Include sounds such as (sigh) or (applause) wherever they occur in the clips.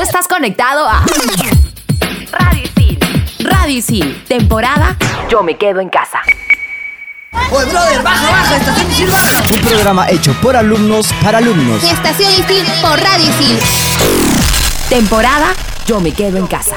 Tú estás conectado a. Radio Isil, temporada Yo me quedo en casa. Oye, brother, baja, baja, estación Isil, baja. Un programa hecho por alumnos para alumnos. Estación Isil por Radio Isil. Temporada Yo me quedo en casa.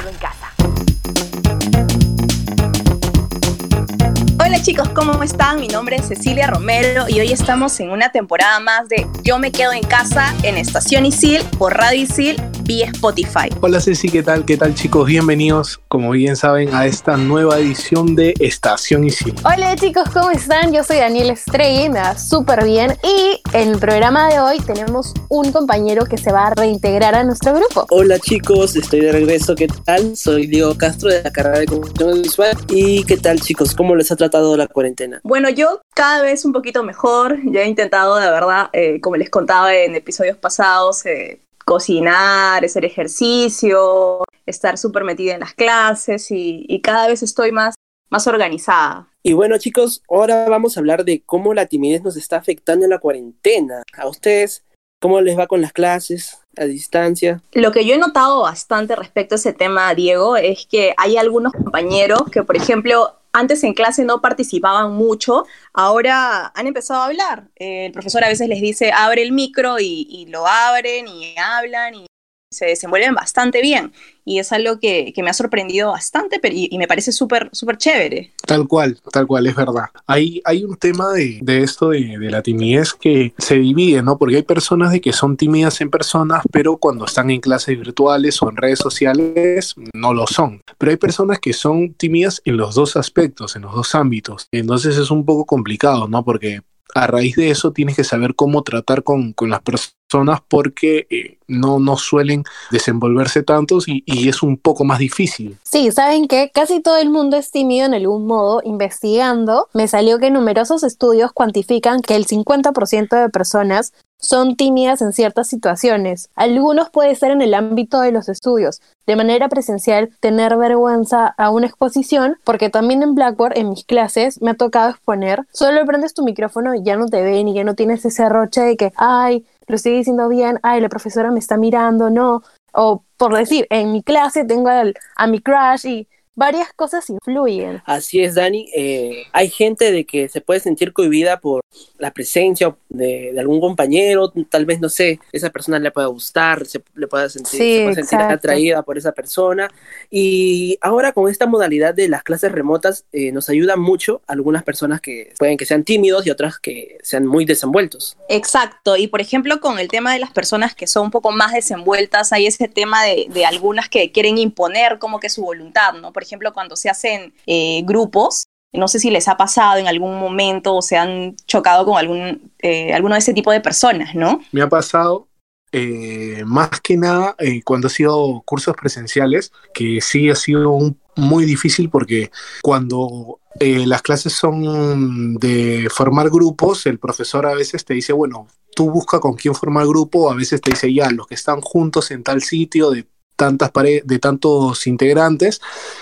Hola chicos, ¿cómo están? Mi nombre es Cecilia Romero y hoy estamos en una temporada más de Yo me quedo en casa en Estación Isil por Radio Isil vía Spotify. Hola Ceci, ¿qué tal? ¿Qué tal chicos? Bienvenidos, como bien saben, a esta nueva edición de Estación Isil. Hola chicos, ¿cómo están? Yo soy Daniel Estrella y me va súper bien. Y en el programa de hoy tenemos un compañero que se va a reintegrar a nuestro grupo. Hola chicos, estoy de regreso, ¿qué tal? Soy Diego Castro de la carrera de Comunicación Visual. ¿Y qué tal chicos? ¿Cómo les ha tratado la cuarentena? Bueno, yo cada vez un poquito mejor. Ya he intentado, de verdad, eh, como les contaba en episodios pasados, eh, cocinar, hacer ejercicio, estar súper metida en las clases y, y, cada vez estoy más, más organizada. Y bueno chicos, ahora vamos a hablar de cómo la timidez nos está afectando en la cuarentena. ¿A ustedes cómo les va con las clases? a distancia. Lo que yo he notado bastante respecto a ese tema, Diego, es que hay algunos compañeros que, por ejemplo, antes en clase no participaban mucho, ahora han empezado a hablar. Eh, el profesor a veces les dice, abre el micro y, y, lo abren y hablan y se desenvuelven bastante bien. Y es algo que, que me ha sorprendido bastante pero, y, me parece súper súper chévere. Tal cual, tal cual, es verdad. Hay, hay un tema de, de esto de, de, la timidez que se divide, ¿no? Porque hay personas de que son tímidas en personas, pero cuando están en clases virtuales o en redes sociales no lo son. Pero hay personas que son tímidas en los dos aspectos, en los dos ámbitos. Entonces es un poco complicado, ¿no? Porque a raíz de eso tienes que saber cómo tratar con, con las personas porque eh, no, no suelen desenvolverse tantos y, y, es un poco más difícil. Sí, saben que casi todo el mundo es tímido en algún modo. Investigando, me salió que numerosos estudios cuantifican que el 50% de personas son tímidas en ciertas situaciones. Algunos puede ser en el ámbito de los estudios, de manera presencial, tener vergüenza a una exposición, porque también en Blackboard, en mis clases, me ha tocado exponer, solo prendes tu micrófono y ya no te ven y ya no tienes ese roche de que, ay, lo estoy diciendo bien, ay, la profesora me está mirando, no. O por decir, en mi clase tengo a mi crush y varias cosas influyen. Así es, Dani. Eh, hay gente de que se puede sentir cohibida por la presencia de, de, algún compañero, tal vez, no sé, esa persona le pueda gustar, se le pueda sentir, sí, se puede sentir atraída por esa persona. Y ahora con esta modalidad de las clases remotas eh, nos ayuda mucho a algunas personas que pueden que sean tímidos y otras que sean muy desenvueltos. Exacto. Y por ejemplo, con el tema de las personas que son un poco más desenvueltas, hay ese tema de, de algunas que quieren imponer como que su voluntad, ¿no? Por ejemplo, cuando se hacen eh, grupos, no sé si les ha pasado en algún momento o se han chocado con algún, eh, alguno de ese tipo de personas, ¿no? Me ha pasado eh, más que nada eh, cuando ha sido cursos presenciales, que sí ha sido un, muy difícil porque cuando eh, las clases son de formar grupos, el profesor a veces te dice, bueno, tú busca con quién formar grupo, a veces te dice ya, los que están juntos en tal sitio de tantas paredes, de tantos integrantes,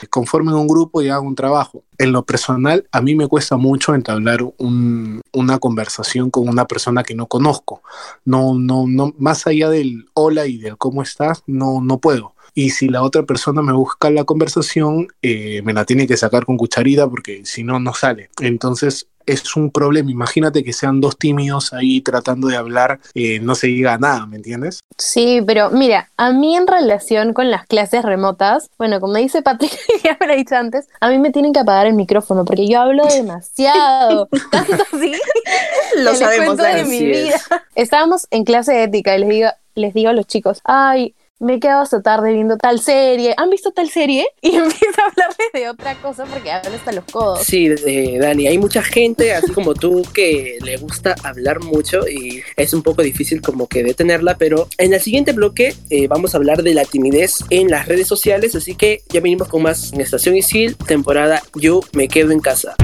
conformen un grupo y hagan un trabajo. En lo personal, a mí me cuesta mucho entablar un, una conversación con una persona que no conozco. No, no, no, más allá del hola y del cómo estás, no, no puedo. Y si la otra persona me busca la conversación, eh, me la tiene que sacar con cucharita porque si no, no sale. Entonces, es un problema. Imagínate que sean dos tímidos ahí tratando de hablar, eh, no se diga nada, ¿me entiendes? Sí, pero mira, a mí en relación con las clases remotas, bueno, como dice Patrick, (laughs) ya me lo he dicho antes, a mí me tienen que apagar el micrófono porque yo hablo demasiado. (laughs) Tanto así. (laughs) lo sabemos, de mi vida. Estábamos en clase de ética y les digo, les digo a los chicos, ay, me he quedado hasta tarde viendo tal serie. ¿Han visto tal serie? (laughs) Y empiezo a hablarles de otra cosa porque hablan hasta los codos. Sí, eh, Dani, hay mucha gente, así como tú, que le gusta hablar mucho y es un poco difícil como que detenerla, pero en el siguiente bloque eh, vamos a hablar de la timidez en las redes sociales, así que ya venimos con más en Estación Isil, temporada Yo me quedo en casa.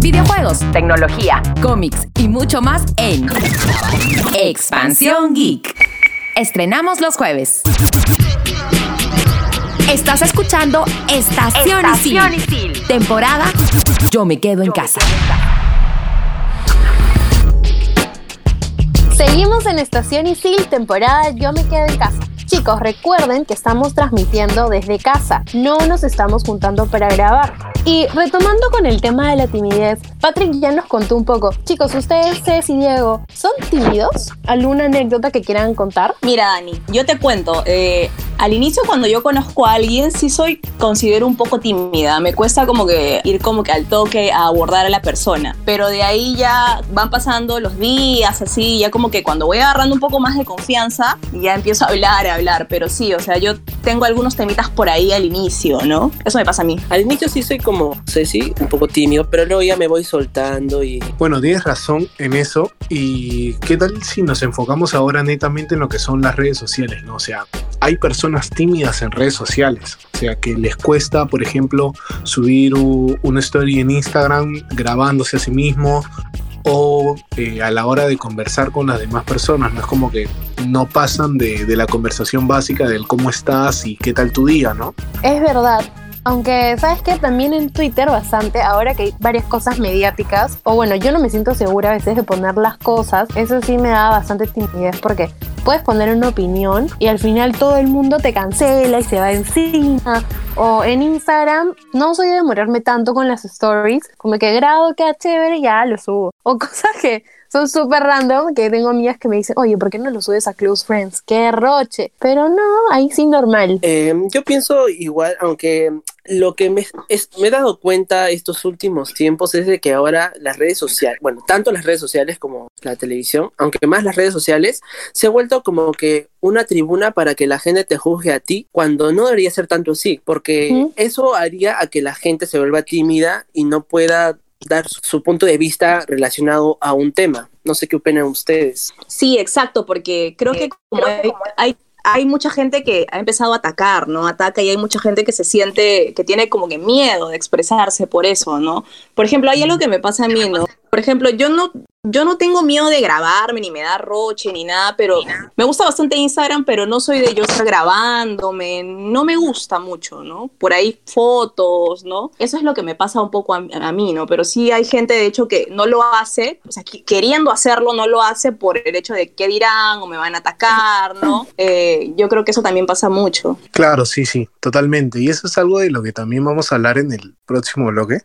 Videojuegos, tecnología, cómics y mucho más en Expansión Geek. Estrenamos los jueves. Estás escuchando Estación, Estación Isil. Isil. Temporada Yo me quedo en casa. Seguimos en Estación Isil, temporada Yo me quedo en casa. Chicos, recuerden que estamos transmitiendo desde casa, no nos estamos juntando para grabar. Y retomando con el tema de la timidez, Patrick ya nos contó un poco. Chicos, ustedes, Cés y Diego, ¿son tímidos? ¿Alguna anécdota que quieran contar? Mira, Dani, yo te cuento. eh, al inicio, cuando yo conozco a alguien, sí soy, considero un poco tímida. Me cuesta como que ir como que al toque a abordar a la persona. Pero de ahí ya van pasando los días, así, ya como que cuando voy agarrando un poco más de confianza, ya empiezo a hablar, a hablar. Pero sí, o sea, yo tengo algunos temitas por ahí al inicio, ¿no? Eso me pasa a mí. Al inicio sí soy como Ceci, un poco tímido, pero luego ya me voy soltando y Bueno, tienes razón en eso. ¿Y qué tal si nos enfocamos ahora netamente en lo que son las redes sociales? ¿no? O sea, hay personas tímidas en redes sociales. O sea, que les cuesta, por ejemplo, subir una story en Instagram grabándose a sí mismo o eh, a la hora de conversar con las demás personas. No es como que no pasan de, de la conversación básica del cómo estás y qué tal tu día, ¿no? Es verdad. Aunque, ¿sabes qué? También en Twitter bastante, ahora que hay varias cosas mediáticas, o bueno, yo no me siento segura a veces de poner las cosas, eso sí me da bastante timidez porque puedes poner una opinión y al final todo el mundo te cancela y se va encima. O en Instagram, no soy de demorarme tanto con las stories, como que grado, queda chévere, ya lo subo. O (laughs) cosas que son súper random, que tengo amigas que me dicen, oye, ¿por qué no lo subes a Close Friends? ¡Qué roche! Pero no, ahí sí normal. Eh, yo pienso igual, aunque lo que me, es- me he dado cuenta estos últimos tiempos es de que ahora las redes sociales, bueno, tanto las redes sociales como la televisión, aunque más las redes sociales, se ha vuelto como que una tribuna para que la gente te juzgue a ti cuando no debería ser tanto así, porque eso haría a que la gente se vuelva tímida y no pueda dar su- punto de vista relacionado a un tema. No sé qué opinan ustedes. Sí, exacto, porque creo que como hay, hay, hay mucha gente que ha empezado a atacar, ¿no? Ataca y hay mucha gente que se siente, que tiene como que miedo de expresarse por eso, ¿no? Por ejemplo, hay algo que me pasa a mí, ¿no? Por ejemplo, yo no, yo no tengo miedo de grabarme, ni me da roche, ni nada, pero me gusta bastante Instagram, pero no soy de yo estar grabándome, no me gusta mucho, ¿no? Por ahí fotos, ¿no? Eso es lo que me pasa un poco a, a mí, ¿no? Pero sí hay gente, de hecho, que no lo hace, o sea, qui- queriendo hacerlo, no lo hace por el hecho de qué dirán o me van a atacar, ¿no? Eh, yo creo que eso también pasa mucho. Claro, sí, sí, totalmente. Y eso es algo de lo que también vamos a hablar en el próximo bloque,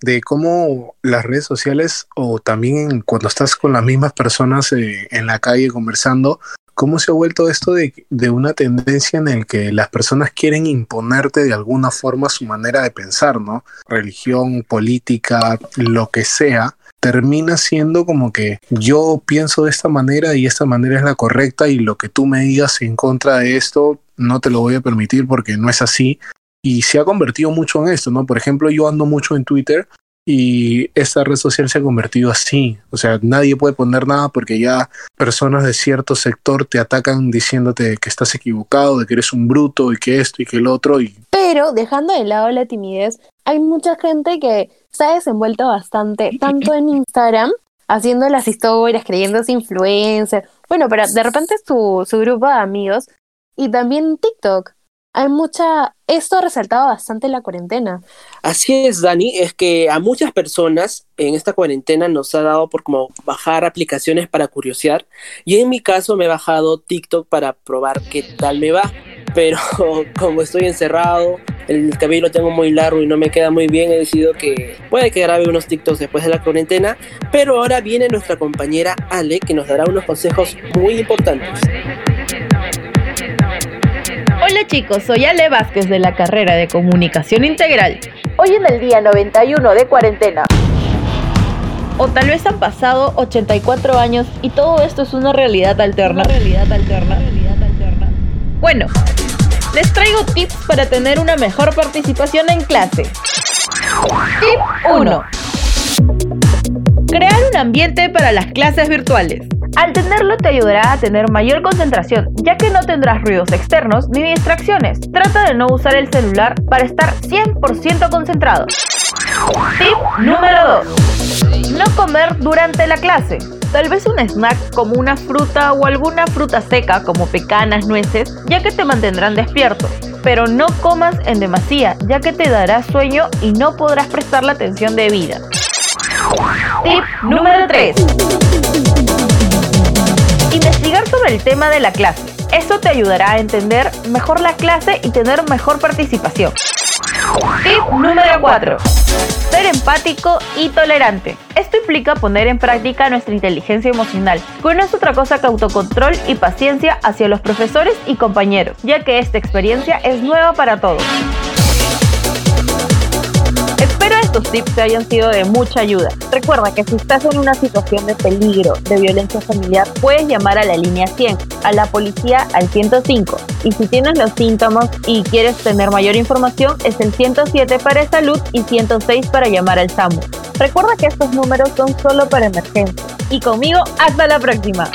de cómo las redes sociales o también cuando estás con las mismas personas eh, en la calle conversando, cómo se ha vuelto esto de, de una tendencia en el que las personas quieren imponerte de alguna forma su manera de pensar, ¿no? Religión, política, lo que sea termina siendo como que yo pienso de esta manera y esta manera es la correcta y lo que tú me digas en contra de esto no te lo voy a permitir porque no es así. Y se ha convertido mucho en esto, ¿no? Por ejemplo, yo ando mucho en Twitter y esta red social se ha convertido así. O sea, nadie puede poner nada porque ya personas de cierto sector te atacan diciéndote que estás equivocado, de que eres un bruto y que esto y que el otro. Y Pero dejando de lado la timidez, hay mucha gente que se ha desenvuelto bastante, tanto en Instagram, haciendo las historias, creyéndose influencer. Bueno, pero de repente su, su grupo de amigos. Y también TikTok. Hay mucha. Esto ha resaltado bastante la cuarentena. Así es, Dani, es que a muchas personas en esta cuarentena nos ha dado por como bajar aplicaciones para curiosear y en mi caso me he bajado TikTok para probar qué tal me va, pero (laughs) como estoy encerrado, el cabello lo tengo muy largo y no me queda muy bien, he decidido que puede que grabe unos TikToks después de la cuarentena, pero ahora viene nuestra compañera Ale que nos dará unos consejos muy importantes. Hola chicos, soy Ale Vázquez de la carrera de Comunicación Integral. Hoy en el día 91 de cuarentena. O tal vez han pasado 84 años y todo esto es una realidad alterna. realidad alterna. Bueno, les traigo tips para tener una mejor participación en clase. Tip 1. Ambiente para las clases virtuales. Al tenerlo te ayudará a tener mayor concentración, ya que no tendrás ruidos externos ni distracciones. Trata de no usar el celular para estar 100% concentrado. Tip número 2. No comer durante la clase. Tal vez un snack como una fruta o alguna fruta seca como pecanas, nueces, ya que te mantendrán despierto. Pero no comas en demasía, ya que te dará sueño y no podrás prestar la atención debida. Tip número 3. Investigar sobre el tema de la clase. Eso te ayudará a entender mejor la clase y tener mejor participación. Tip número 4. Ser empático y tolerante. Esto implica poner en práctica nuestra inteligencia emocional, que no es otra cosa que autocontrol y paciencia hacia los profesores y compañeros, ya que esta experiencia es nueva para todos. Estos tips te hayan sido de mucha ayuda. Recuerda que si estás en una situación de peligro, de violencia familiar, puedes llamar a la línea 100, a la policía al 105. Y si tienes los síntomas y quieres tener mayor información, es el 107 para salud y 106 para llamar al SAMU. Recuerda que estos números son solo para emergencia. Y conmigo, hasta la próxima.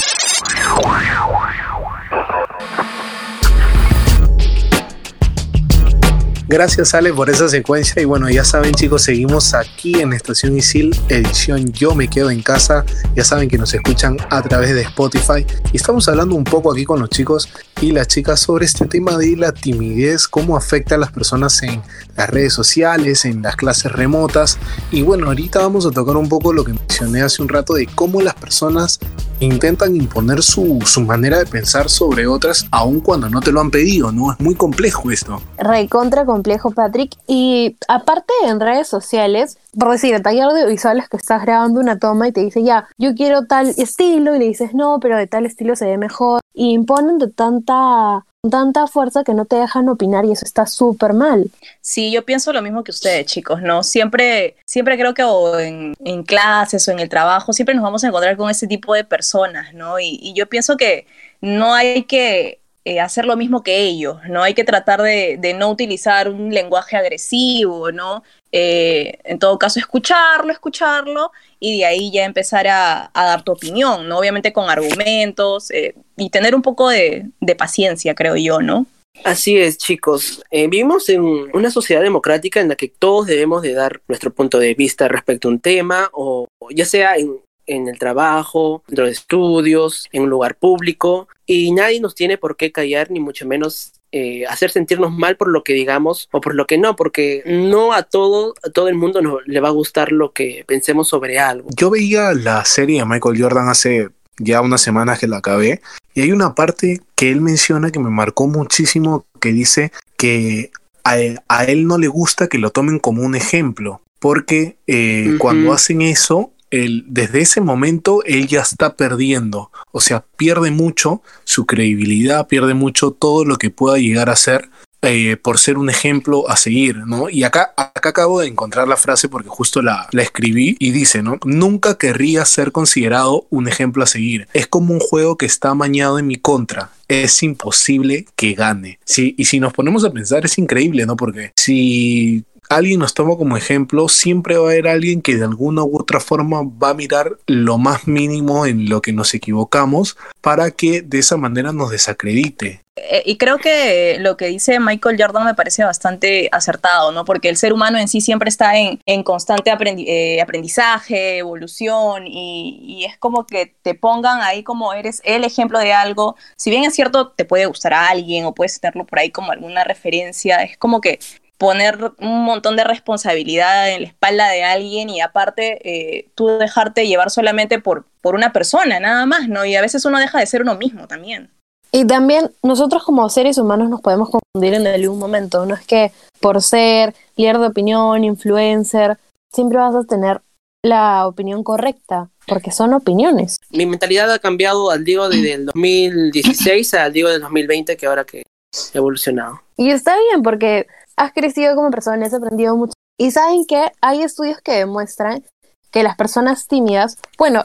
Gracias Ale por esa secuencia. Y bueno ya saben chicos seguimos aquí en Estación Isil edición Yo me quedo en casa. Ya saben que nos escuchan a través de Spotify. Y estamos hablando un poco aquí con los chicos y las chicas sobre este tema de la timidez cómo afecta a las personas en las redes sociales en las clases remotas. Y bueno ahorita vamos a tocar un poco lo que mencioné hace un rato de cómo las personas intentan imponer su, su manera de pensar sobre otras aun cuando no te lo han pedido no es muy complejo esto. Recontra complejo, Patrick. Y aparte en redes sociales, por decir, en taller audiovisuales que estás grabando una toma y te dice, ya, yo quiero tal estilo, y le dices, no, pero de tal estilo se ve mejor. Y imponen de tanta tanta fuerza que no te dejan opinar y eso está súper mal. Sí, yo pienso lo mismo que ustedes, chicos, ¿no? Siempre, siempre creo que o en, clases o en el trabajo, siempre nos vamos a encontrar con ese tipo de personas, ¿no? Y yo pienso que no hay que eh, hacer lo mismo que ellos, ¿no? Hay que tratar de, no utilizar un lenguaje agresivo, ¿no? Eh, en todo caso, escucharlo, escucharlo y de ahí ya empezar a, dar tu opinión, ¿no? Obviamente con argumentos eh, y tener un poco de, de, paciencia, creo yo, ¿no? Así es, chicos. Vivimos en una sociedad democrática en la que todos debemos de dar nuestro punto de vista respecto a un tema, o ya sea en, en el trabajo, dentro de estudios, en un lugar público, y nadie nos tiene por qué callar, ni mucho menos eh, hacer sentirnos mal por lo que digamos o por lo que no, porque no a todo, a todo el mundo nos, le va a gustar lo que pensemos sobre algo. Yo veía la serie de Michael Jordan hace ya unas semanas que la acabé, y hay una parte que él menciona que me marcó muchísimo, que dice que a él, a él no le gusta que lo tomen como un ejemplo, porque eh, uh -huh. cuando hacen eso, desde ese momento él ya está perdiendo, o sea, pierde mucho su credibilidad, pierde mucho todo lo que pueda llegar a ser eh, por ser un ejemplo a seguir, ¿no? Y acá, acabo de encontrar la frase porque justo la, la escribí y dice, ¿no? Nunca querría ser considerado un ejemplo a seguir. Es como un juego que está amañado en mi contra. Es imposible que gane. Sí, y si nos ponemos a pensar, es increíble, ¿no? Porque si alguien nos toma como ejemplo, siempre va a haber alguien que de alguna u otra forma va a mirar lo más mínimo en lo que nos equivocamos para que de esa manera nos desacredite. Eh, y creo que lo que dice Michael Jordan me parece bastante acertado, ¿no? Porque el ser humano en sí siempre está en, en constante eh, aprendizaje, evolución, y, y, es como que te pongan ahí como eres el ejemplo de algo. Si bien es cierto, te puede gustar a alguien o puedes tenerlo por ahí como alguna referencia, es como que poner un montón de responsabilidad en la espalda de alguien y aparte eh, tú dejarte llevar solamente por, por una persona, nada más, ¿no? Y a veces uno deja de ser uno mismo también. Y también nosotros como seres humanos nos podemos confundir en algún momento, no es que por ser líder de opinión, influencer, siempre vas a tener la opinión correcta, porque son opiniones. Mi mentalidad ha cambiado al Diego desde el 2016 al Diego del 2020, que ahora que he evolucionado. Y está bien, porque has crecido como persona, has aprendido mucho. Y saben que hay estudios que demuestran que las personas tímidas, bueno,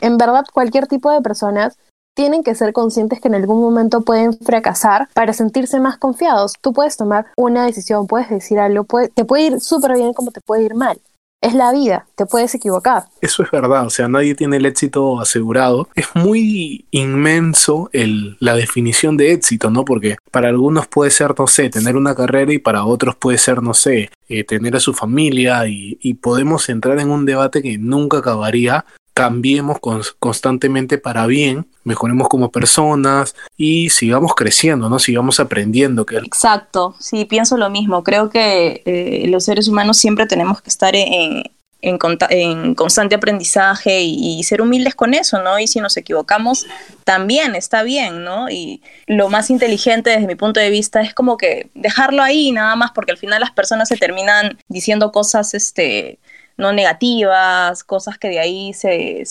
en verdad cualquier tipo de personas tienen que ser conscientes que en algún momento pueden fracasar para sentirse más confiados. Tú puedes tomar una decisión, puedes decir algo, te puede ir súper bien como te puede ir mal. Es la vida, te puedes equivocar. Eso es verdad, o sea, nadie tiene el éxito asegurado. Es muy inmenso el, la definición de éxito, ¿no? Porque para algunos puede ser, no sé, tener una carrera y para otros puede ser, no sé, eh, tener a su familia y, y podemos entrar en un debate que nunca acabaría cambiemos constantemente para bien, mejoremos como personas y sigamos creciendo, ¿no? Sigamos aprendiendo. Que... Exacto, sí, pienso lo mismo. Creo que eh, los seres humanos siempre tenemos que estar en, en, en constante aprendizaje y, ser humildes con eso, ¿no? Y si nos equivocamos, también está bien, ¿no? Y lo más inteligente desde mi punto de vista es como que dejarlo ahí nada más, porque al final las personas se terminan diciendo cosas, este, no negativas, cosas que de ahí se,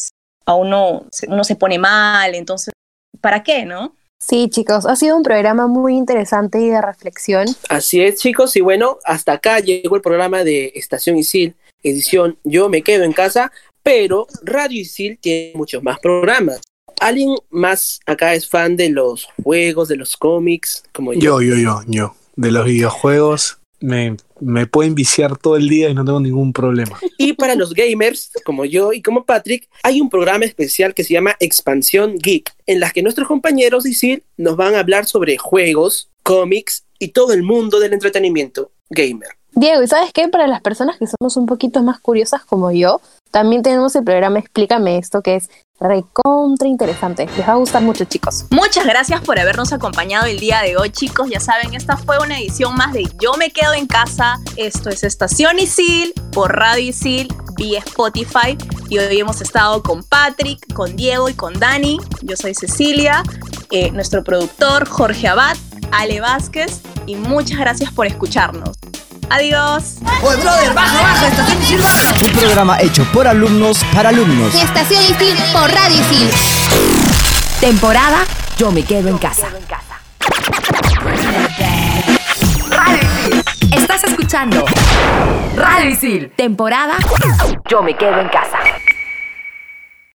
a uno, uno se pone mal, entonces, ¿para qué, no? Sí, chicos, ha sido un programa muy interesante y de reflexión. Así es, chicos, y bueno, hasta acá llegó el programa de Estación Isil, edición Yo me quedo en casa, pero Radio Isil tiene muchos más programas. ¿Alguien más acá es fan de los juegos, de los cómics? Como yo, yo, yo, yo. De los videojuegos, me, me pueden viciar todo el día y no tengo ningún problema. (laughs) Y para los gamers, como yo y como Patrick, hay un programa especial que se llama Expansión Geek, en la que nuestros compañeros decir nos van a hablar sobre juegos, cómics y todo el mundo del entretenimiento gamer. Diego, ¿y sabes qué? Para las personas que somos un poquito más curiosas como yo, también tenemos el programa Explícame esto, que es recontra interesante. Les va a gustar mucho, chicos. Muchas gracias por habernos acompañado el día de hoy, chicos. Ya saben, esta fue una edición más de Yo me quedo en casa. Esto es Estación Isil por Radio Isil vía Spotify. Y hoy hemos estado con Patrick, con Diego y con Dani. Yo soy Cecilia, eh, nuestro productor Jorge Abad, Ale Vázquez. Y muchas gracias por escucharnos. Adiós. Oye, brother, baja, baja, Estación Isil, baja. Un programa hecho por alumnos para alumnos. Estación Isil por Radio Isil. Temporada Yo me quedo en casa. Radio Isil. Estás escuchando Radio Isil. Temporada Yo me quedo en casa.